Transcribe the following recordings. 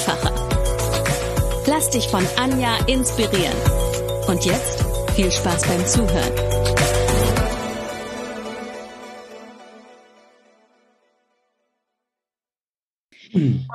einfacher. Lass dich von Anja inspirieren. Und jetzt viel Spaß beim Zuhören.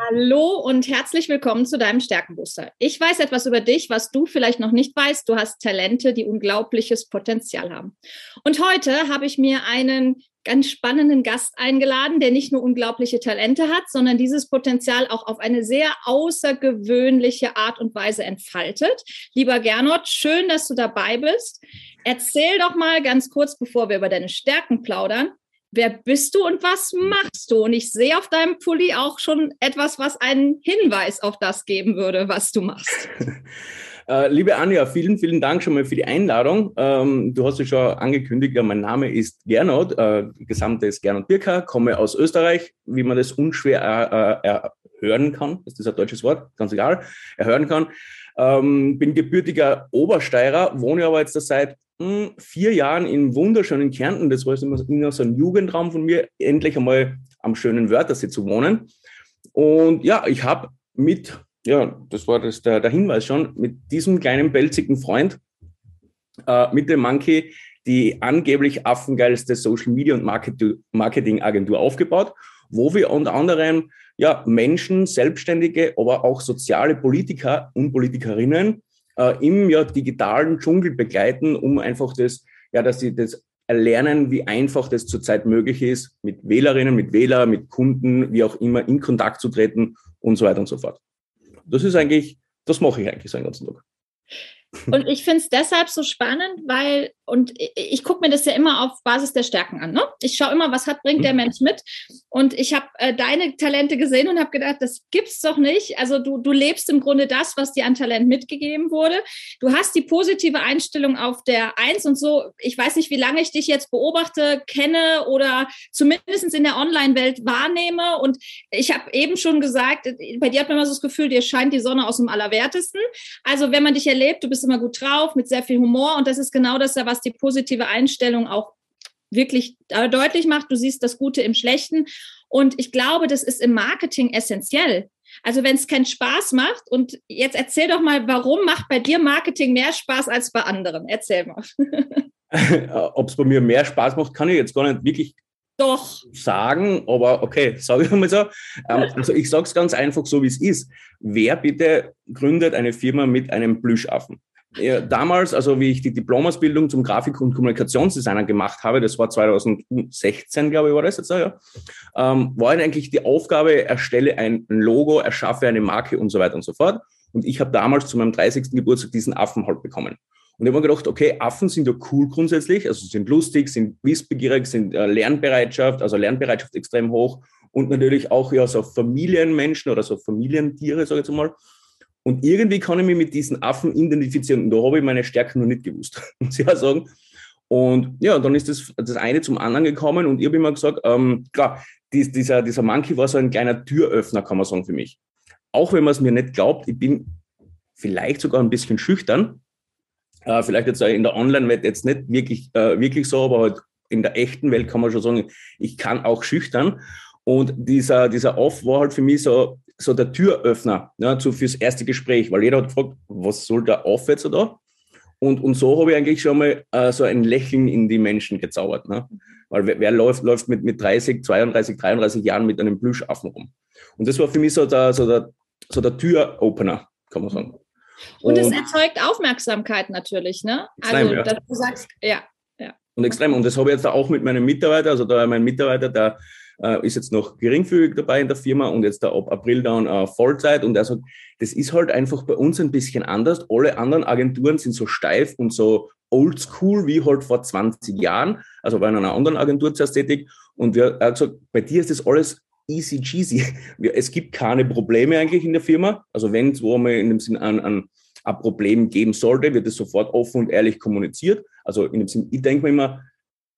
Hallo und herzlich willkommen zu deinem Stärkenbooster. Ich weiß etwas über dich, was du vielleicht noch nicht weißt. Du hast Talente, die unglaubliches Potenzial haben. Und heute habe ich mir einen ganz spannenden Gast eingeladen, der nicht nur unglaubliche Talente hat, sondern dieses Potenzial auch auf eine sehr außergewöhnliche Art und Weise entfaltet. Lieber Gernot, schön, dass du dabei bist. Erzähl doch mal ganz kurz, bevor wir über deine Stärken plaudern, wer bist du und was machst du? Und ich sehe auf deinem Pulli auch schon etwas, was einen Hinweis auf das geben würde, was du machst. Äh, liebe Anja, vielen, vielen Dank schon mal für die Einladung. Ähm, du hast ja schon angekündigt, ja, mein Name ist Gernot, äh, gesamte ist Gernot Birker, komme aus Österreich, wie man das unschwer äh, äh hören kann. Ist das ein deutsches Wort? Ganz egal. Erhören kann. Ähm, bin gebürtiger Obersteirer, wohne aber jetzt seit vier Jahren in wunderschönen Kärnten. Das war immer so ein Jugendraum von mir, endlich einmal am schönen Wörthersee zu wohnen. Und ja, ich habe mit ja, das war das, der, der Hinweis schon, mit diesem kleinen pelzigen Freund, äh, mit dem Monkey, die angeblich affengeilste Social Media und Marketing Agentur aufgebaut, wo wir unter anderem ja, Menschen, Selbstständige, aber auch soziale Politiker und Politikerinnen äh, im ja, digitalen Dschungel begleiten, um einfach das, ja, dass sie das erlernen, wie einfach das zurzeit möglich ist, mit Wählerinnen, mit Wählern, mit Kunden, wie auch immer in Kontakt zu treten und so weiter und so fort. Das ist eigentlich, das mache ich eigentlich so einen ganzen Tag. Und ich finde es deshalb so spannend, weil, und ich, gucke mir das ja immer auf Basis der Stärken an. Ne? Ich schaue immer, was hat, bringt der mhm. Mensch mit. Und ich habe äh, deine Talente gesehen und habe gedacht, das gibt's doch nicht. Also du, du lebst im Grunde das, was dir an Talent mitgegeben wurde. Du hast die positive Einstellung auf der Eins und so. Ich weiß nicht, wie lange ich dich jetzt beobachte, kenne oder zumindest in der Online-Welt wahrnehme. Und ich habe eben schon gesagt, bei dir hat man immer so das Gefühl, dir scheint die Sonne aus dem Allerwertesten. Also wenn man dich erlebt, du bist immer gut drauf, mit sehr viel Humor. Und das ist genau das, was die positive Einstellung auch wirklich äh, deutlich macht. Du siehst das Gute im Schlechten. Und ich glaube, das ist im Marketing essentiell. Also wenn es keinen Spaß macht und jetzt erzähl doch mal, warum macht bei dir Marketing mehr Spaß als bei anderen? Erzähl mal. Ob es bei mir mehr Spaß macht, kann ich jetzt gar nicht wirklich doch. sagen, aber okay, sage ich mal so. Ähm, also ich sage es ganz einfach so, wie es ist. Wer bitte gründet eine Firma mit einem Plüschaffen? Ja, damals, also wie ich die Diplomausbildung zum Grafik- und Kommunikationsdesigner gemacht habe, das war 2016, glaube ich, war das jetzt, ja, ähm, war eigentlich die Aufgabe, erstelle ein Logo, erschaffe eine Marke und so weiter und so fort. Und ich habe damals zu meinem 30. Geburtstag diesen Affen halt bekommen. Und ich habe mir gedacht, okay, Affen sind ja cool grundsätzlich, also sind lustig, sind wissbegierig, sind äh, Lernbereitschaft, also Lernbereitschaft extrem hoch und natürlich auch ja so Familienmenschen oder so Familientiere, sage ich jetzt mal. Und irgendwie kann ich mich mit diesen Affen identifizieren. Und da habe ich meine Stärken noch nicht gewusst, muss ich auch sagen. Und ja, dann ist das, das eine zum anderen gekommen und ich habe immer gesagt, ähm, klar, dies, dieser, dieser Monkey war so ein kleiner Türöffner, kann man sagen, für mich. Auch wenn man es mir nicht glaubt, ich bin vielleicht sogar ein bisschen schüchtern, äh, vielleicht jetzt in der Online-Welt jetzt nicht wirklich, äh, wirklich so, aber halt in der echten Welt kann man schon sagen, ich kann auch schüchtern. Und dieser, dieser Off war halt für mich so, so der Türöffner ja, zu, fürs erste Gespräch, weil jeder hat gefragt, was soll der jetzt da? Und, und so habe ich eigentlich schon mal äh, so ein Lächeln in die Menschen gezaubert. Ne? Weil wer, wer läuft, läuft mit, mit 30, 32, 33 Jahren mit einem Plüschaffen rum? Und das war für mich so der, so der, so der Türopener, kann man sagen. Und, es erzeugt Aufmerksamkeit natürlich, ne? Extrem, also, ja. dass du sagst, ja, ja. Und extrem. Und das habe ich jetzt auch mit meinem Mitarbeiter, also da mein Mitarbeiter, der äh, ist jetzt noch geringfügig dabei in der Firma und jetzt da ab April dann äh, Vollzeit und er sagt, das ist halt einfach bei uns ein bisschen anders. Alle anderen Agenturen sind so steif und so oldschool wie halt vor 20 Jahren. Also in einer anderen Agentur zuerst tätig und wir, er hat gesagt, bei dir ist das alles easy cheesy. Es gibt keine Probleme eigentlich in der Firma. Also wenn es wo man in dem Sinn an, an ein Problem geben sollte, wird es sofort offen und ehrlich kommuniziert. Also in dem Sinn, ich denke mir immer,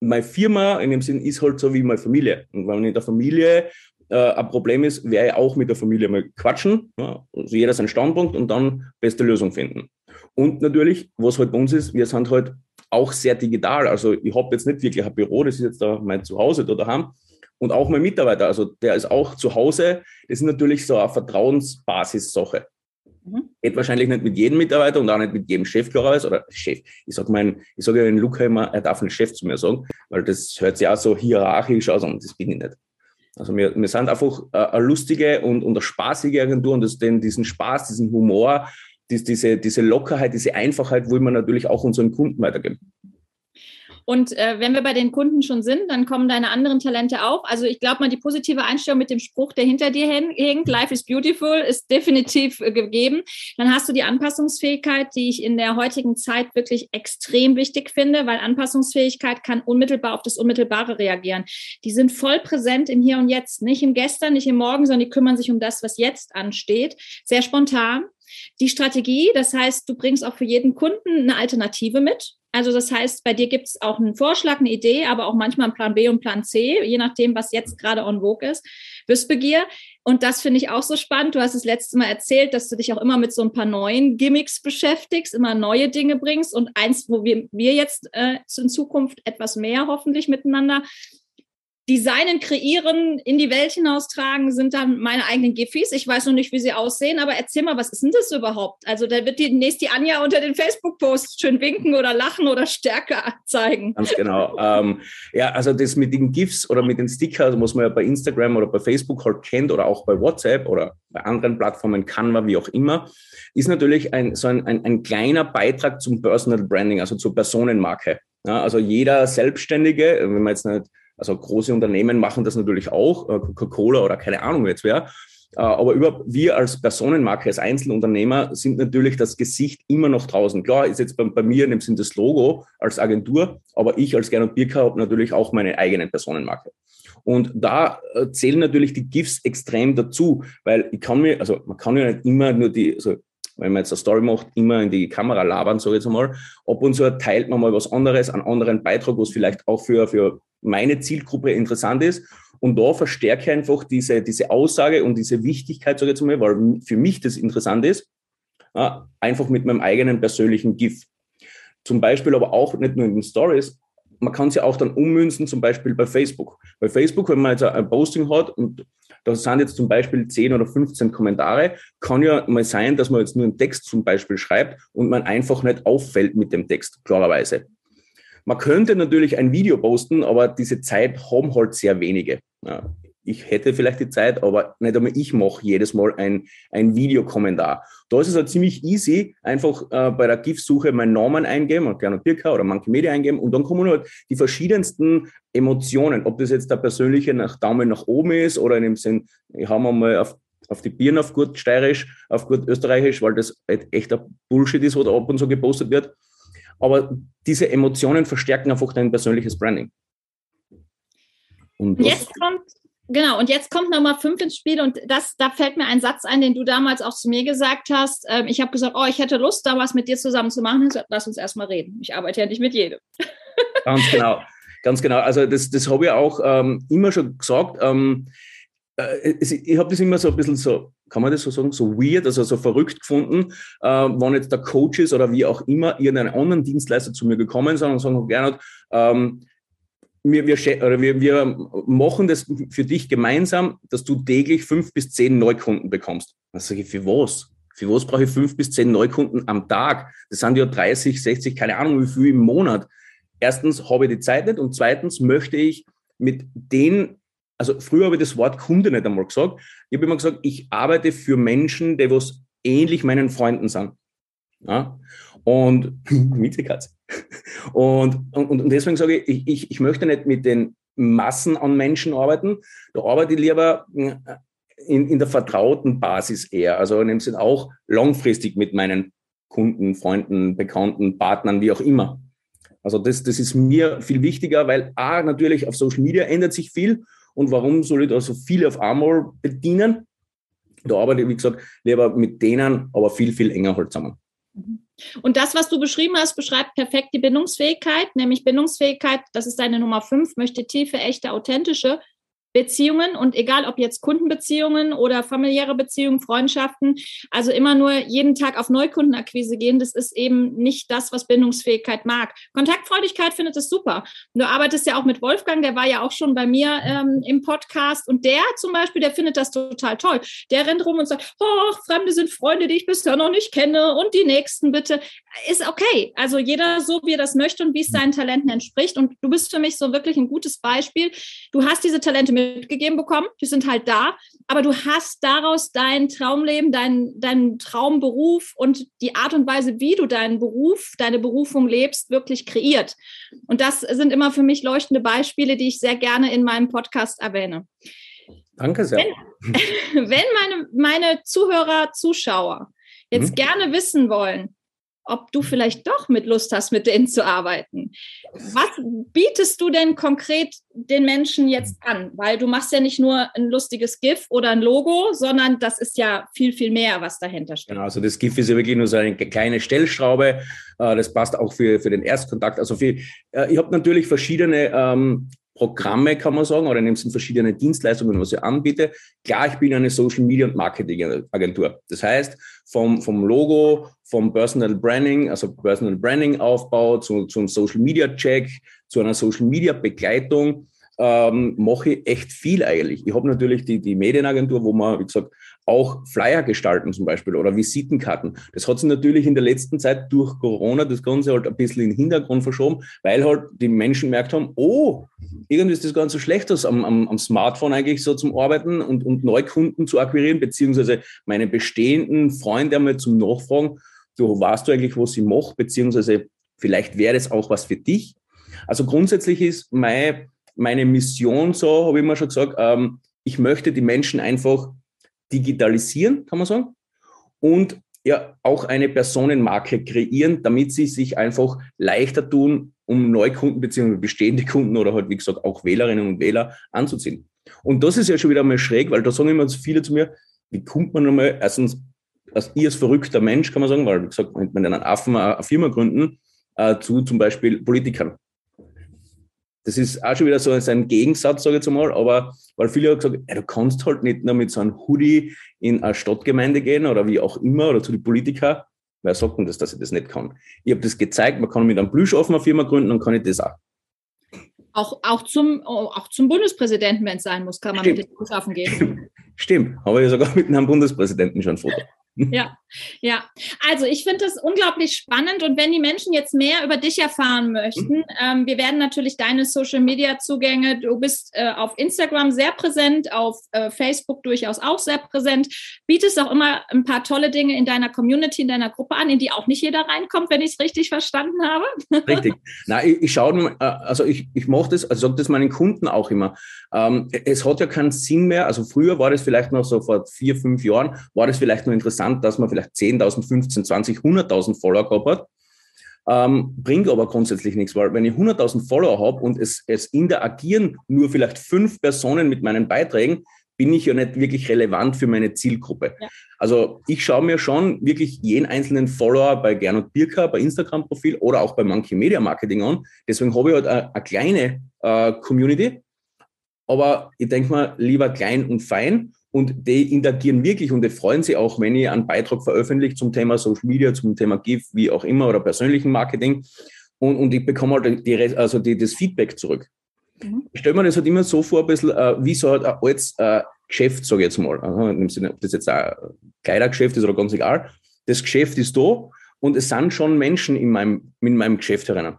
meine Firma in dem Sinn ist halt so wie meine Familie. Und wenn in der Familie äh, ein Problem ist, werde ich auch mit der Familie mal quatschen. Ja? Also jeder seinen Standpunkt und dann beste Lösung finden. Und natürlich, was halt bei uns ist, wir sind halt auch sehr digital. Also ich habe jetzt nicht wirklich ein Büro, das ist jetzt da mein Zuhause da daheim. Und auch mein Mitarbeiter, also der ist auch zu Hause. Das ist natürlich so eine Vertrauensbasis-Sache. Mhm. Geht wahrscheinlich nicht mit jedem Mitarbeiter und auch nicht mit jedem Chef, klarerweise, oder Chef. Ich sage mein, ich sage den Luca immer, er darf nicht Chef zu mir sagen, weil das hört sich auch so hierarchisch aus und das bin ich nicht. Also wir, wir sind einfach eine lustige und, und eine spaßige Agentur und das, denn diesen Spaß, diesen Humor, diese, diese Lockerheit, diese Einfachheit wollen wir natürlich auch unseren Kunden weitergeben. Und äh, wenn wir bei den Kunden schon sind, dann kommen deine anderen Talente auch. Also ich glaube mal, die positive Einstellung mit dem Spruch, der hinter dir hängt, Life is beautiful, ist definitiv äh, gegeben. Dann hast du die Anpassungsfähigkeit, die ich in der heutigen Zeit wirklich extrem wichtig finde, weil Anpassungsfähigkeit kann unmittelbar auf das Unmittelbare reagieren. Die sind voll präsent im Hier und Jetzt, nicht im Gestern, nicht im Morgen, sondern die kümmern sich um das, was jetzt ansteht. Sehr spontan. Die Strategie, das heißt, du bringst auch für jeden Kunden eine Alternative mit. Also das heißt, bei dir gibt es auch einen Vorschlag, eine Idee, aber auch manchmal einen Plan B und Plan C, je nachdem, was jetzt gerade on vogue ist. Wissbegier. Und das finde ich auch so spannend. Du hast das letzte Mal erzählt, dass du dich auch immer mit so ein paar neuen Gimmicks beschäftigst, immer neue Dinge bringst. Und eins, wo wir, wir jetzt äh, in Zukunft etwas mehr hoffentlich miteinander designen, kreieren, in die Welt hinaustragen, sind dann meine eigenen Gifis. Ich weiß noch nicht, wie sie aussehen, aber erzähl mal, was ist denn das überhaupt? Also da wird demnächst die Anja unter den Facebook-Posts schön winken oder lachen oder Stärke zeigen. Ganz genau. ähm, ja, also das mit den GIFs oder mit den Stickers, was man ja bei Instagram oder bei Facebook halt kennt oder auch bei WhatsApp oder bei anderen Plattformen, Canva, wie auch immer, ist natürlich ein, so ein, ein, ein kleiner Beitrag zum Personal Branding, also zur Personenmarke. Ja, also jeder Selbstständige, wenn man jetzt nicht also große Unternehmen machen das natürlich auch, äh, Coca-Cola oder keine Ahnung jetzt wer. Äh, aber überhaupt wir als Personenmarke, als Einzelunternehmer sind natürlich das Gesicht immer noch draußen. Klar, ist jetzt bei, bei mir in dem Sinn das Logo als Agentur, aber ich als Gernot Birker habe natürlich auch meine eigene Personenmarke. Und da äh, zählen natürlich die GIFs extrem dazu, weil ich kann mir, also man kann ja nicht immer nur die, also wenn man jetzt eine Story macht, immer in die Kamera labern, sage ich jetzt einmal. Ab und zu teilt man mal was anderes, einen anderen Beitrag, was vielleicht auch für, für meine Zielgruppe interessant ist. Und da verstärke ich einfach diese, diese Aussage und diese Wichtigkeit, sage ich jetzt mal, weil für mich das interessant ist, einfach mit meinem eigenen persönlichen GIF. Zum Beispiel aber auch nicht nur in den Stories, man kann es ja auch dann ummünzen, zum Beispiel bei Facebook. Bei Facebook, wenn man jetzt ein Posting hat und da sind jetzt zum Beispiel 10 oder 15 Kommentare, kann ja mal sein, dass man jetzt nur einen Text zum Beispiel schreibt und man einfach nicht auffällt mit dem Text, klarerweise. Man könnte natürlich ein Video posten, aber diese Zeit haben halt sehr wenige. Ja, ich hätte vielleicht die Zeit, aber nicht einmal ich mache jedes Mal ein, ein Videokommentar. Da ist es halt ziemlich easy, einfach äh, bei der GIF-Suche meinen Namen eingeben, Gernot Birka oder Monkey Media eingeben und dann kommen halt die verschiedensten Emotionen, ob das jetzt der persönliche nach Daumen nach oben ist oder in dem Sinn, ich habe mal auf auf die Birnen auf gut steirisch, auf gut österreichisch, weil das halt echt ein Bullshit ist, was da ab und zu gepostet wird. Aber diese Emotionen verstärken einfach dein persönliches Branding. Und jetzt kommt, genau, und jetzt kommt Nummer fünf ins Spiel und das, da fällt mir ein Satz ein, den du damals auch zu mir gesagt hast. Ähm, ich habe gesagt, oh, ich hätte Lust, da was mit dir zusammen zu machen. Lass uns erstmal reden. Ich arbeite ja nicht mit jedem. Ganz genau. Ganz genau. Also das, das habe ich auch ähm, immer schon gesagt. Ähm, äh, ich habe das immer so ein bisschen so, kann man das so sagen, so weird, also so verrückt gefunden, äh, wenn jetzt der Coach ist oder wie auch immer irgendein anderen Dienstleister zu mir gekommen sind und sagen, Gernot, ähm, wir, wir, wir, wir machen das für dich gemeinsam, dass du täglich fünf bis zehn Neukunden bekommst. Dann sage ich, für was? Für was brauche ich fünf bis zehn Neukunden am Tag? Das sind ja 30, 60, keine Ahnung wie viel im Monat. Erstens habe ich die Zeit nicht und zweitens möchte ich mit den also früher habe ich das Wort Kunde nicht einmal gesagt. Ich habe immer gesagt, ich arbeite für Menschen, die was ähnlich meinen Freunden sind. Ja? Und. Und, und, und deswegen sage ich, ich, ich möchte nicht mit den Massen an Menschen arbeiten. Da arbeite ich lieber äh, in, in der vertrauten Basis eher. Also in dem Sinne auch langfristig mit meinen Kunden, Freunden, Bekannten, Partnern, wie auch immer. Also das, das ist mir viel wichtiger, weil A, natürlich auf Social Media ändert sich viel und warum soll ich da so viele auf einmal bedienen? Da arbeite ich, wie gesagt, lieber mit denen, aber viel, viel enger halt zusammen. Mhm. Und das, was du beschrieben hast, beschreibt perfekt die Bindungsfähigkeit, nämlich Bindungsfähigkeit, das ist deine Nummer fünf, möchte tiefe, echte, authentische Beziehungen und egal ob jetzt Kundenbeziehungen oder familiäre Beziehungen, Freundschaften, also immer nur jeden Tag auf Neukundenakquise gehen, das ist eben nicht das, was Bindungsfähigkeit mag. Kontaktfreudigkeit findet es super. Du arbeitest ja auch mit Wolfgang, der war ja auch schon bei mir ähm, im Podcast und der zum Beispiel, der findet das total toll. Der rennt rum und sagt, oh, Fremde sind Freunde, die ich bisher noch nicht kenne und die Nächsten bitte. Ist okay. Also jeder so, wie er das möchte und wie es seinen Talenten entspricht. Und du bist für mich so wirklich ein gutes Beispiel. Du hast diese Talente mitgegeben bekommen, die sind halt da, aber du hast daraus dein Traumleben, deinen dein Traumberuf und die Art und Weise, wie du deinen Beruf, deine Berufung lebst, wirklich kreiert. Und das sind immer für mich leuchtende Beispiele, die ich sehr gerne in meinem Podcast erwähne. Danke sehr. Wenn, wenn meine, meine Zuhörer, Zuschauer jetzt mhm. gerne wissen wollen, ob du vielleicht doch mit Lust hast, mit denen zu arbeiten. Was bietest du denn konkret den Menschen jetzt an? Weil du machst ja nicht nur ein lustiges GIF oder ein Logo, sondern das ist ja viel, viel mehr, was dahinter steht. Genau, also das GIF ist ja wirklich nur so eine kleine Stellschraube. Äh, das passt auch für, für den Erstkontakt. Also für, äh, ich habe natürlich verschiedene ähm, Programme, kann man sagen, oder in sind verschiedene Dienstleistungen, was ich anbiete. Klar, ich bin eine Social Media und Marketing Agentur. Das heißt, vom, vom Logo, vom Personal Branding, also Personal Branding Aufbau zu, zum Social Media Check, zu einer Social Media Begleitung, ähm, mache ich echt viel eigentlich. Ich habe natürlich die, die Medienagentur, wo man, wie gesagt, auch Flyer gestalten zum Beispiel oder Visitenkarten. Das hat sich natürlich in der letzten Zeit durch Corona das Ganze halt ein bisschen in den Hintergrund verschoben, weil halt die Menschen gemerkt haben, oh, irgendwie ist das ganz so schlecht aus, am, am, am Smartphone eigentlich so zum Arbeiten und, und Neukunden zu akquirieren, beziehungsweise meine bestehenden Freunde einmal zum Nachfragen, du weißt du eigentlich, was ich mache, beziehungsweise vielleicht wäre das auch was für dich. Also grundsätzlich ist meine, meine Mission so, habe ich immer schon gesagt, ähm, ich möchte die Menschen einfach digitalisieren, kann man sagen, und ja auch eine Personenmarke kreieren, damit sie sich einfach leichter tun, um Neukunden bzw. bestehende Kunden oder halt, wie gesagt, auch Wählerinnen und Wähler anzuziehen. Und das ist ja schon wieder mal schräg, weil da sagen immer viele zu mir, wie kommt man nochmal, erstens, als ihr als verrückter Mensch, kann man sagen, weil, wie gesagt, wenn man einen Affen eine Firma gründen, äh, zu zum Beispiel Politikern. Das ist auch schon wieder so ein Gegensatz, sage ich jetzt mal, aber weil viele haben gesagt, ey, du kannst halt nicht nur mit so einem Hoodie in eine Stadtgemeinde gehen oder wie auch immer oder zu den Politikern. Wer sagt denn das, dass ich das nicht kann? Ich habe das gezeigt, man kann mit einem Plüschaffen eine Firma gründen, dann kann ich das auch. Auch, auch, zum, auch zum Bundespräsidenten, wenn es sein muss, kann man Stimmt. mit dem Plüschaffen gehen. Stimmt, habe ich sogar mit einem Bundespräsidenten schon ein Foto. Ja, ja. Also ich finde das unglaublich spannend und wenn die Menschen jetzt mehr über dich erfahren möchten, mhm. ähm, wir werden natürlich deine Social Media Zugänge, du bist äh, auf Instagram sehr präsent, auf äh, Facebook durchaus auch sehr präsent, bietest auch immer ein paar tolle Dinge in deiner Community, in deiner Gruppe an, in die auch nicht jeder reinkommt, wenn ich es richtig verstanden habe. Richtig. Na, ich, ich schaue, äh, also ich, ich mache das, also sage das meinen Kunden auch immer. Ähm, es hat ja keinen Sinn mehr, also früher war das vielleicht noch so vor vier, fünf Jahren, war das vielleicht nur interessant, interessant, dass man vielleicht 10.000, 15, 20, 100.000 Follower gehabt hat. Ähm, bringt aber grundsätzlich nichts, weil wenn ich 100.000 Follower habe und es, es interagieren nur vielleicht fünf Personen mit meinen Beiträgen, bin ich ja nicht wirklich relevant für meine Zielgruppe. Ja. Also ich schaue mir schon wirklich jeden einzelnen Follower bei Gernot Birker, bei Instagram-Profil oder auch bei Monkey Media Marketing an. Deswegen habe ich halt eine, eine kleine äh, Community. Aber ich denke mal, lieber klein und fein und die interagieren wirklich und die freuen sich auch, wenn ich einen Beitrag veröffentliche zum Thema Social Media, zum Thema GIF, wie auch immer, oder persönlichen Marketing. Und, und ich bekomme halt die, also die, das Feedback zurück. Mhm. Ich stelle mir das halt immer so vor, ein bisschen äh, wie so halt ein altes äh, Geschäft, sage ich jetzt mal. Also, Sinne, ob das jetzt ein Kleidergeschäft ist oder ganz egal. Das Geschäft ist da und es sind schon Menschen in meinem, in meinem Geschäft herein.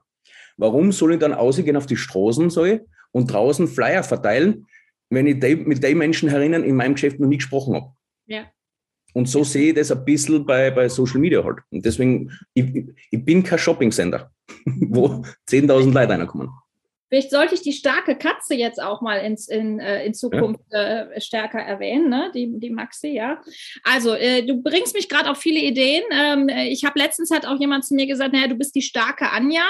Warum soll ich dann ausgehen auf die Straßen, sage ich, und draußen Flyer verteilen, wenn ich mit den Menschen herinnen in meinem Geschäft noch nie gesprochen habe. Ja. Und so sehe ich das ein bisschen bei, bei Social Media halt. Und deswegen, ich, ich bin kein Shopping-Center, wo 10.000 Leute reinkommen. Vielleicht sollte ich die starke Katze jetzt auch mal ins, in, äh, in Zukunft äh, stärker erwähnen, ne? die, die Maxi, ja. Also, äh, du bringst mich gerade auf viele Ideen. Ähm, ich habe letztens hat auch jemand zu mir gesagt, naja, du bist die starke Anja.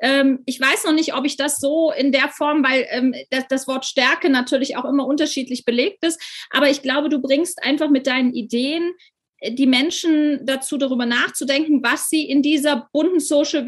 Ähm, ich weiß noch nicht, ob ich das so in der Form, weil ähm, das, das Wort Stärke natürlich auch immer unterschiedlich belegt ist, aber ich glaube, du bringst einfach mit deinen Ideen die Menschen dazu, darüber nachzudenken, was sie in dieser bunten Social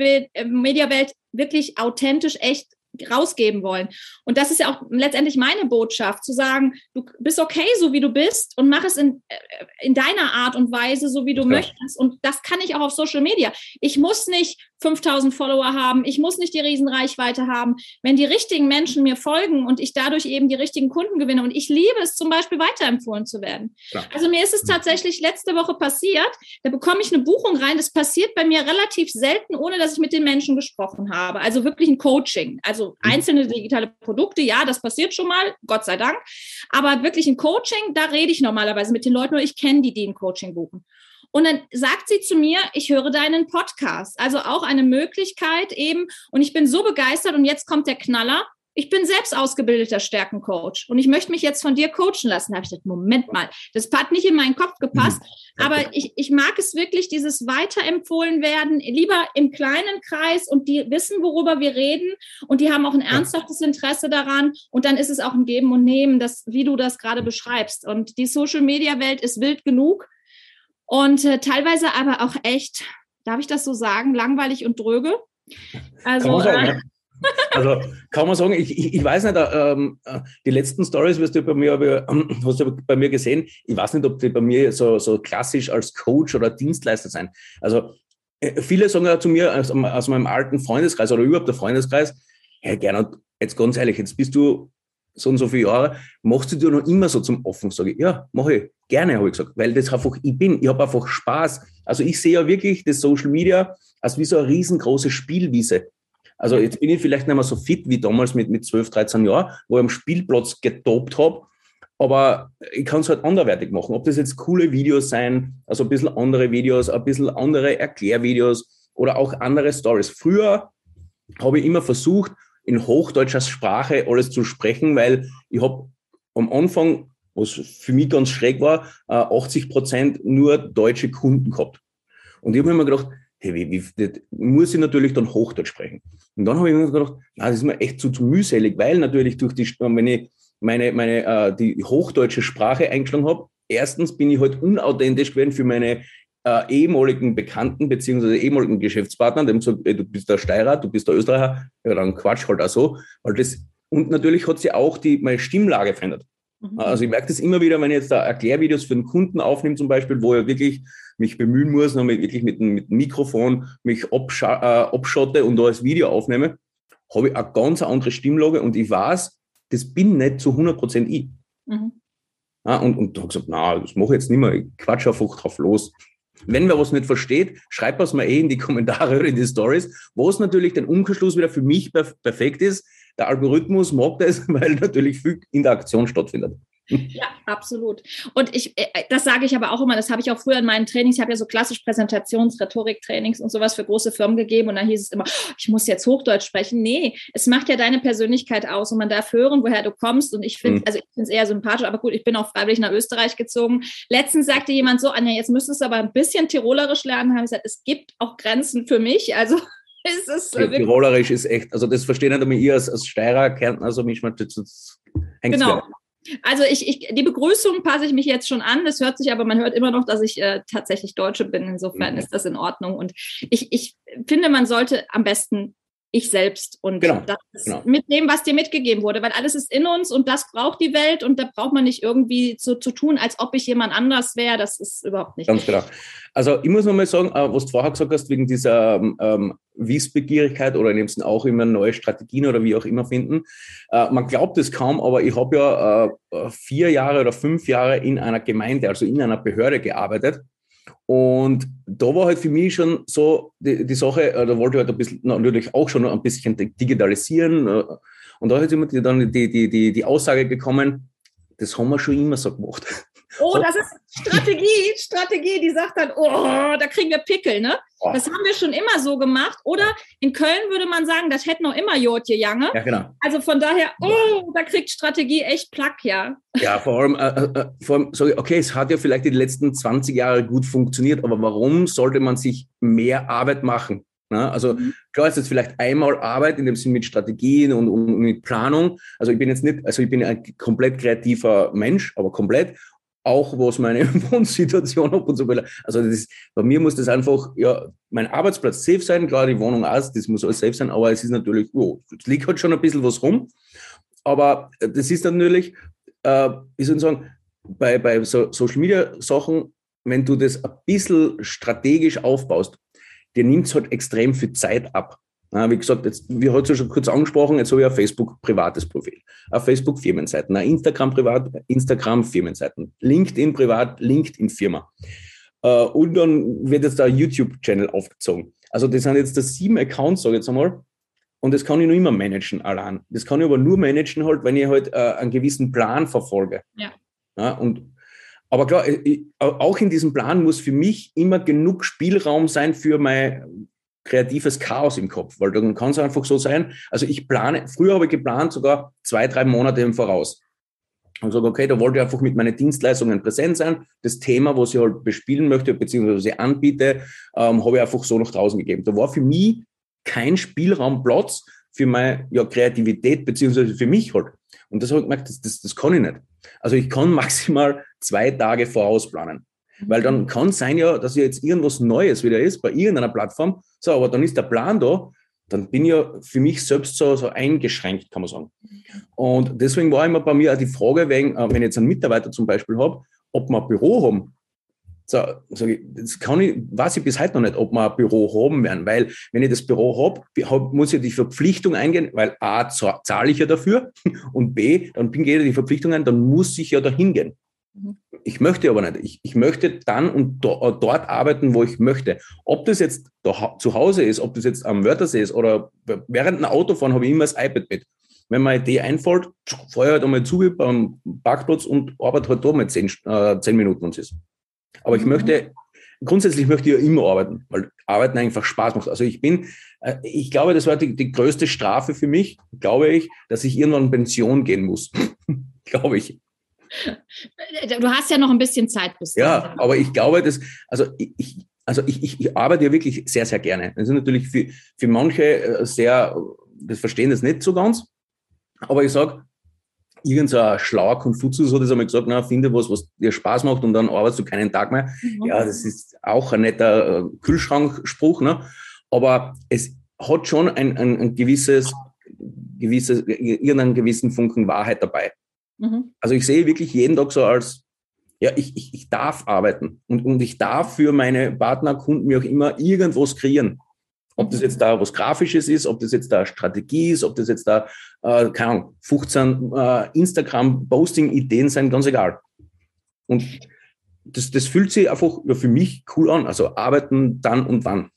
Media Welt wirklich authentisch, echt rausgeben wollen. Und das ist ja auch letztendlich meine Botschaft, zu sagen, du bist okay, so wie du bist und mach es in, äh, in deiner Art und Weise, so wie du ja. möchtest. Und das kann ich auch auf Social Media. Ich muss nicht 5000 Follower haben, ich muss nicht die Riesenreichweite haben. Wenn die richtigen Menschen mir folgen und ich dadurch eben die richtigen Kunden gewinne und ich liebe es zum Beispiel weiterempfohlen zu werden. Ja. Also mir ist es tatsächlich letzte Woche passiert, da bekomme ich eine Buchung rein. Das passiert bei mir relativ selten, ohne dass ich mit den Menschen gesprochen habe. Also wirklich ein Coaching. Also mhm. einzelne digitale Produkte, ja, das passiert schon mal, Gott sei Dank. Aber wirklich ein Coaching, da rede ich normalerweise mit den Leuten, nur ich kenne die, die ein Coaching buchen. Und dann sagt sie zu mir, ich höre deinen Podcast. Also auch eine Möglichkeit eben. Und ich bin so begeistert. Und jetzt kommt der Knaller. Ich bin selbst ausgebildeter Stärkencoach und ich möchte mich jetzt von dir coachen lassen. Da habe ich gedacht, Moment mal, das hat nicht in meinen Kopf gepasst. Mhm. Aber ich, ich mag es wirklich, dieses Weiterempfohlen werden, lieber im kleinen Kreis und die wissen, worüber wir reden und die haben auch ein ernsthaftes Interesse daran. Und dann ist es auch ein Geben und Nehmen, das, wie du das gerade beschreibst. Und die Social Media Welt ist wild genug. Und äh, teilweise aber auch echt, darf ich das so sagen, langweilig und dröge. Also, sagen, äh, also kann man sagen, ich, ich, ich weiß nicht, äh, ähm, äh, die letzten Stories wirst du bei mir, äh, hast du bei mir gesehen. Ich weiß nicht, ob die bei mir so, so klassisch als Coach oder Dienstleister sein. Also äh, viele sagen ja zu mir aus, aus meinem alten Freundeskreis oder überhaupt der Freundeskreis, Herr Gernot, jetzt ganz ehrlich, jetzt bist du so und so viele Jahre, machst du dir noch immer so zum Offen? Sage ich, ja, mache ich gerne, habe ich gesagt, weil das einfach ich bin. Ich habe einfach Spaß. Also ich sehe ja wirklich das Social Media als wie so eine riesengroße Spielwiese. Also jetzt bin ich vielleicht nicht mehr so fit wie damals mit, mit 12, 13 Jahren, wo ich am Spielplatz getobt habe. Aber ich kann es halt anderwertig machen. Ob das jetzt coole Videos sein, also ein bisschen andere Videos, ein bisschen andere Erklärvideos oder auch andere Stories. Früher habe ich immer versucht, in hochdeutscher Sprache alles zu sprechen, weil ich habe am Anfang, was für mich ganz schräg war, 80 äh, Prozent nur deutsche Kunden gehabt. Und ich habe mir immer gedacht, hey, wie, wie, muss ich natürlich dann Hochdeutsch sprechen. Und dann habe ich mir gedacht, na, das ist mir echt zu, zu mühselig, weil natürlich durch die, wenn ich meine, meine, äh, die hochdeutsche Sprache eingeschlagen habe, erstens bin ich halt unauthentisch gewesen für meine äh, ehemaligen Bekannten beziehungsweise ehemaligen Geschäftspartnern, dem gesagt, ey, du bist der Steirer, du bist der Österreicher, ja, dann quatsch halt auch so. Weil das, und natürlich hat sich auch die, meine Stimmlage verändert. Mhm. Also ich merke das immer wieder, wenn ich jetzt da Erklärvideos für einen Kunden aufnehme zum Beispiel, wo er wirklich mich bemühen muss, und wirklich mit, dem Mikrofon mich äh, abschotte und da das Video aufnehme, habe ich eine ganz andere Stimmlage und ich weiß, das bin nicht zu 100 Prozent ich. Mhm. Ja, und, und da habe ich gesagt, na, das mache ich jetzt nicht mehr, ich quatsch einfach drauf los. Wenn man was nicht versteht, schreibt es mal eh in die Kommentare oder in die Stories, wo es natürlich den Umkehrschluss wieder für mich perfekt ist. Der Algorithmus mag das, weil natürlich viel Interaktion stattfindet. Ja, absolut. Und ich, äh, das sage ich aber auch immer, das habe ich auch früher in meinen Trainings, ich habe ja so klassisch Präsentations-, Rhetorik-Trainings und sowas für große Firmen gegeben und da hieß es immer, ich muss jetzt Hochdeutsch sprechen. Nee, es macht ja deine Persönlichkeit aus und man darf hören, woher du kommst und ich finde, mhm. also ich finde es eher sympathisch, aber gut, ich bin auch freiwillig nach Österreich gezogen. Letztens sagte jemand so, Anja, jetzt müsstest du aber ein bisschen Tirolerisch lernen, habe ich gesagt, es gibt auch Grenzen für mich, also ist es ja, Tirolerisch ist echt, also das verstehen nicht einmal ihr als, als Steirer, Kärntner, also mich mal das, das Genau. Also ich, ich, die Begrüßung passe ich mich jetzt schon an. Das hört sich aber, man hört immer noch, dass ich äh, tatsächlich Deutsche bin. Insofern mhm. ist das in Ordnung. Und ich, ich finde, man sollte am besten ich selbst und genau, das genau. mit dem, was dir mitgegeben wurde, weil alles ist in uns und das braucht die Welt und da braucht man nicht irgendwie zu, zu tun, als ob ich jemand anders wäre. Das ist überhaupt nicht. Ganz genau. Also ich muss nochmal sagen, äh, was du vorher gesagt hast, wegen dieser ähm, Wissbegierigkeit oder in dem Sinne auch immer neue Strategien oder wie auch immer finden. Äh, man glaubt es kaum, aber ich habe ja äh, vier Jahre oder fünf Jahre in einer Gemeinde, also in einer Behörde gearbeitet und da war halt für mich schon so die, die Sache, äh, da wollte ich halt ein bisschen, natürlich auch schon ein bisschen digitalisieren. Äh, und da ist immer die, dann die, die, die, die Aussage gekommen, das haben wir schon immer so gemacht. Oh, das ist Strategie, Strategie, die sagt dann, oh, da kriegen wir Pickel, ne? Das haben wir schon immer so gemacht. Oder in Köln würde man sagen, das hätte noch immer Jotje Jange. Ja, genau. Also von daher, oh, da kriegt Strategie echt Plack, ja. Ja, vor allem, äh, äh, äh vor allem sorry, okay, es hat ja vielleicht die letzten 20 Jahre gut funktioniert, aber warum sollte man sich mehr Arbeit machen? Na, also mhm. klar ist es vielleicht einmal Arbeit in dem Sinne mit Strategien und, und, mit Planung. Also ich bin jetzt nicht, also ich bin ein komplett kreativer Mensch, aber komplett auch was meine Wohnsituation ab und weiter. Also das bei mir muss das einfach, ja, mein Arbeitsplatz safe sein, klar, die Wohnung auch, das muss alles safe sein, aber es ist natürlich, oh, es liegt halt schon ein bisschen was rum. Aber das ist natürlich, äh, wie soll sagen, bei, bei so Social Media Sachen, wenn du das ein bisschen strategisch aufbaust, dir nimmt es halt extrem viel Zeit ab. Ja, wie gesagt, jetzt, wie heute schon kurz angesprochen, jetzt habe ich ein Facebook privates Profil, ein Facebook Firmenseiten, ein Instagram privat, Instagram Firmenseiten, LinkedIn privat, LinkedIn Firma. Äh, und dann wird jetzt da ein YouTube-Channel aufgezogen. Also das sind jetzt das sieben Accounts, sage ich jetzt einmal. Und das kann ich nur immer managen allein. Das kann ich aber nur managen halt, wenn ich halt äh, einen gewissen Plan verfolge. Ja. ja und aber klar, ich, auch in diesem Plan muss für mich immer genug Spielraum sein für mein kreatives Chaos im Kopf, weil dann kann es einfach so sein. Also ich plane, früher habe ich geplant sogar zwei, drei Monate im Voraus. Und sage, okay, da wollte ich einfach mit meinen Dienstleistungen präsent sein. Das Thema, was ich halt bespielen möchte, beziehungsweise was ich anbiete, ähm, habe ich einfach so nach draußen gegeben. Da war für mich kein Spielraum Platz für meine ja, Kreativität, beziehungsweise für mich halt. Und das habe ich gemerkt, das, das, das kann ich nicht. Also ich kann maximal zwei Tage vorausplanen. Weil dann kann sein ja, dass ja jetzt irgendwas Neues wieder ist bei irgendeiner Plattform. So, aber dann ist der Plan da. Dann bin ich ja für mich selbst so, so eingeschränkt, kann man sagen. Und deswegen war immer bei mir auch die Frage, wenn, äh, wenn ich jetzt einen Mitarbeiter zum Beispiel habe, ob wir ein Büro haben. So, sag ich, das kann ich, weiß ich bis heute noch nicht, ob wir ein Büro haben werden, weil wenn ich das Büro habe, hab, muss ich die Verpflichtung eingehen, weil A, zahle ich ja dafür und B, dann bin ich die Verpflichtung ein, dann muss ich ja dahin gehen. Mhm. Ich möchte aber nicht. Ich, ich möchte dann und do, äh, dort arbeiten, wo ich möchte. Ob das jetzt da, zu Hause ist, ob das jetzt am Wörthersee ist oder während dem Autofahren habe ich immer das iPad mit. Wenn mir eine Idee einfällt, fahre ich halt einmal zu beim Parkplatz und arbeite halt da mal zehn, äh, zehn Minuten und ist. Aber ich mhm. möchte, grundsätzlich möchte ich ja immer arbeiten, weil Arbeiten einfach Spaß macht. Also ich bin, äh, ich glaube, das war die, die größte Strafe für mich, glaube ich, dass ich irgendwann in Pension gehen muss. glaube ich. Du hast ja noch ein bisschen Zeit bis Ja, dann. aber ich glaube, dass, also ich, also ich, ich, ich arbeite ja wirklich sehr, sehr gerne. Das ist natürlich für, für manche äh, sehr, das verstehen das nicht so ganz. Aber ich sage, irgendein schlauer Konfuzius hat das einmal gesagt, na, finde was, was dir Spaß macht und dann arbeitest du keinen Tag mehr. Mhm. Ja, das ist auch ein netter äh, Kühlschrankspruch, ne? Aber es hat schon ein, ein, ein gewisses, gewisses, irgendeinen gewissen Funken Wahrheit dabei. Mhm. Also ich sehe wirklich jeden Tag so als, ja, ich, ich, ich darf arbeiten und, und ich darf für meine Partner, Kunden, wie auch immer, irgendwas kreieren. Ob das jetzt da was Grafisches ist, ob das jetzt da Strategie ist, ob das jetzt da, äh, keine Ahnung, 15 äh, Instagram-Posting-Ideen sind, ganz egal. Und das, das fühlt sich einfach ja, für mich cool an. Also arbeiten dann und wann.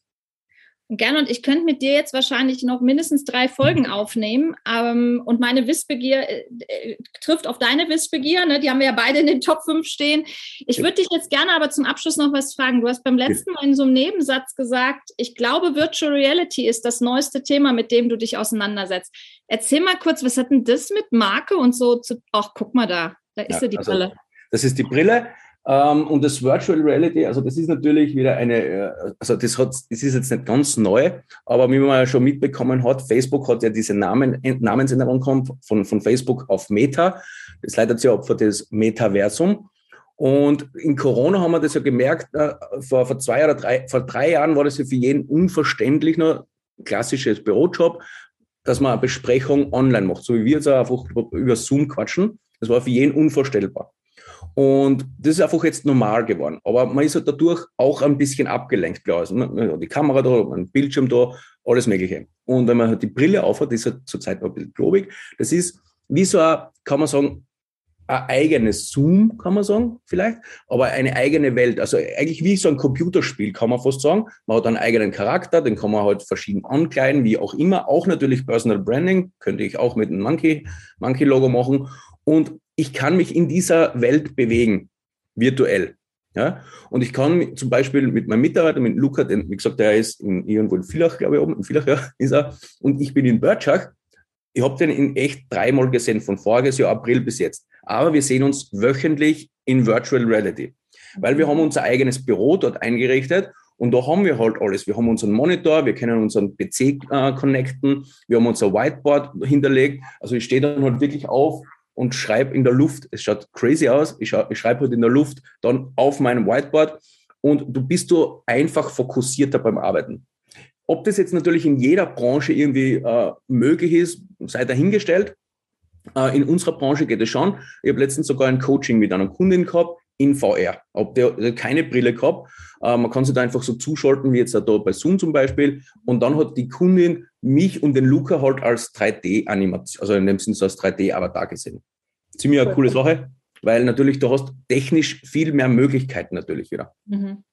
Gerne und ich könnte mit dir jetzt wahrscheinlich noch mindestens drei Folgen aufnehmen. Ähm, und meine Wissbegier äh, äh, trifft auf deine Wissbegier. Ne? Die haben wir ja beide in den Top 5 stehen. Ich würde dich jetzt gerne aber zum Abschluss noch was fragen. Du hast beim letzten Mal in so einem Nebensatz gesagt, ich glaube, Virtual Reality ist das neueste Thema, mit dem du dich auseinandersetzt. Erzähl mal kurz, was hat denn das mit Marke und so zu. Ach, guck mal da. Da ist ja, ja die also, Brille. Das ist die Brille. Ähm, und das Virtual Reality, also das ist natürlich wieder eine, äh, also das hat, das ist jetzt nicht ganz neu, aber wie man ja schon mitbekommen hat, Facebook hat ja diese Namen, Namensänderung von, von Facebook auf Meta. Das leitet sich ab für das Metaversum. Und in Corona haben wir das ja gemerkt, äh, vor, vor zwei oder drei, vor drei Jahren war das ja für jeden unverständlich, nur klassisches Bürojob, dass man eine Besprechung online macht, so wie wir jetzt einfach über Zoom quatschen. Das war für jeden unvorstellbar. Und das ist einfach jetzt normal geworden. Aber man ist halt dadurch auch ein bisschen abgelenkt, klar. Also man hat die Kamera da, ein Bildschirm da, alles Mögliche. Und wenn man halt die Brille aufhat, ist halt zurzeit ein bisschen globig. Das ist wie so ein, kann man sagen, ein eigenes Zoom, kann man sagen, vielleicht, aber eine eigene Welt. Also eigentlich wie so ein Computerspiel, kann man fast sagen. Man hat einen eigenen Charakter, den kann man halt verschieden ankleiden, wie auch immer. Auch natürlich Personal Branding, könnte ich auch mit einem Monkey, Monkey-Logo machen. Und ich kann mich in dieser Welt bewegen. virtuell. Ja? Und ich kann zum Beispiel mit meinem Mitarbeiter, mit Luca, den, wie gesagt, der ist in, irgendwo in Villach, glaube ich, oben, in Villach ja, ist er, und ich bin in Börtschach. Ich habe den in echt dreimal gesehen, von voriges Jahr April bis jetzt. Aber wir sehen uns wöchentlich in Virtual Reality, weil wir haben unser eigenes Büro dort eingerichtet und da haben wir halt alles. Wir haben unseren Monitor, wir können unseren PC äh, connecten, wir haben unser Whiteboard hinterlegt. Also ich stehe dann halt wirklich auf und schreibe in der Luft. Es schaut crazy aus. Ich, ich schreibe halt in der Luft dann auf meinem Whiteboard und du bist du einfach fokussierter beim Arbeiten. Ob das jetzt natürlich in jeder Branche irgendwie äh, möglich ist, sei dahingestellt. Äh, in unserer Branche geht es schon. Ich habe letztens sogar ein Coaching mit einer Kundin gehabt in VR. Ob der, der keine Brille gehabt. Äh, man kann sich da einfach so zuschalten, wie jetzt da bei Zoom zum Beispiel. Und dann hat die Kundin mich und den Luca halt als 3D-Animation, also in dem Sinne so als 3D-Avatar gesehen. Ziemlich eine coole Sache, weil natürlich du hast technisch viel mehr Möglichkeiten natürlich wieder. Mhm.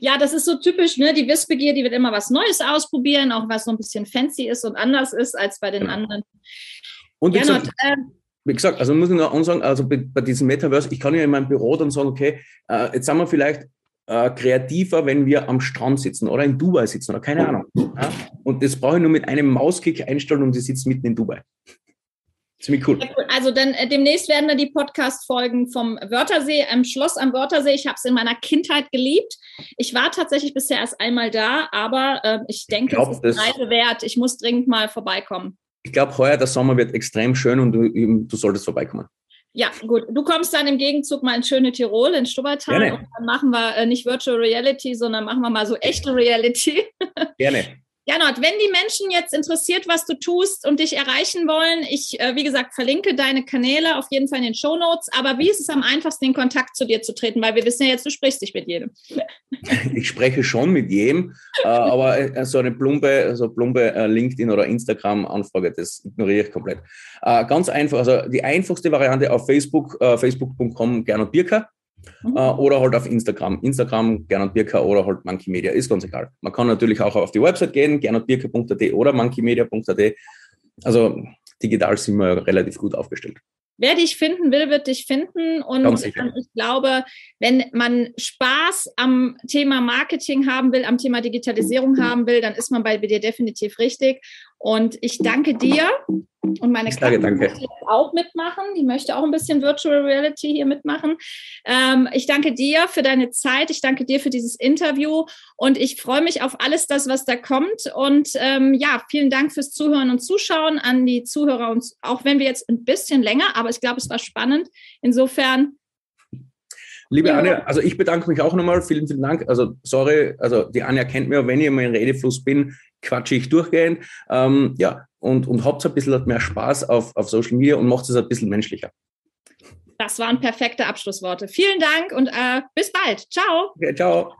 Ja, das ist so typisch, ne? Die Wissbegier, die wird immer was Neues ausprobieren, auch was so ein bisschen fancy ist und anders ist als bei den genau. anderen. Und wie, wie gesagt, also muss ich noch ansagen, also bei, bei, diesem Metaverse, ich kann ja in meinem Büro dann sagen, okay, äh, jetzt sind wir vielleicht äh, kreativer, wenn wir am Strand sitzen oder in Dubai sitzen oder keine Ahnung. Ja? Und das brauche ich nur mit einem Mausklick einstellen und die sitzen mitten in Dubai. Ziemlich cool. Also dann äh, demnächst werden dann die Podcast-Folgen vom Wörthersee, im Schloss am Wörthersee. Ich habe es in meiner Kindheit geliebt. Ich war tatsächlich bisher erst einmal da, aber äh, ich denke, es ist Reise wert. Ich muss dringend mal vorbeikommen. Ich glaube, heuer der Sommer wird extrem schön und du, du solltest vorbeikommen. Ja, gut. Du kommst dann im Gegenzug mal in schöne Tirol, in Stubbertal. Gerne. Und dann machen wir äh, nicht Virtual Reality, sondern machen wir mal so echte Reality. Gerne. Janot, wenn die Menschen jetzt interessiert, was du tust und dich erreichen wollen, ich, äh, wie gesagt, verlinke deine Kanäle auf jeden Fall in den Show Notes. Aber wie ist es am einfachsten, in Kontakt zu dir zu treten? Weil wir wissen ja jetzt, du sprichst dich mit jedem. Ich spreche schon mit jedem, äh, aber äh, so eine plumpe, so plumpe LinkedIn- oder Instagram-Anfrage, das ignoriere ich komplett. Ganz einfach, also die einfachste Variante auf Facebook, facebook.com Gernot Birker. Mhm. Äh, oder halt auf Instagram. Instagram, Gernot Birker oder halt Monkey Media, ist ganz egal. Man kann natürlich auch auf die Website gehen, gernotbirker.at oder monkeymedia.at. Also digital sind wir relativ gut aufgestellt. Wer dich finden will, wird dich finden. Und ich glaube, wenn man Spaß am Thema Marketing haben will, am Thema Digitalisierung haben will, dann ist man bei dir definitiv richtig. Und ich danke dir. Und meine Katrin möchte auch mitmachen. Die möchte auch ein bisschen Virtual Reality hier mitmachen. Ähm, ich danke dir für deine Zeit. Ich danke dir für dieses Interview. Und ich freue mich auf alles das, was da kommt. Und ähm, ja, vielen Dank fürs Zuhören und Zuschauen an die Zuhörer. Und auch wenn wir jetzt ein bisschen länger, aber ich glaube, es war spannend. Insofern Liebe ja. Anja, also ich bedanke mich auch nochmal. Vielen, vielen Dank. Also sorry, also die Anja kennt mir, wenn ich mal in Redefluss bin, quatsche ich durchgehend. Ähm, ja, und, und habt ein bisschen mehr Spaß auf, auf Social Media und macht es ein bisschen menschlicher. Das waren perfekte Abschlussworte. Vielen Dank und äh, bis bald. Ciao. Okay, ciao.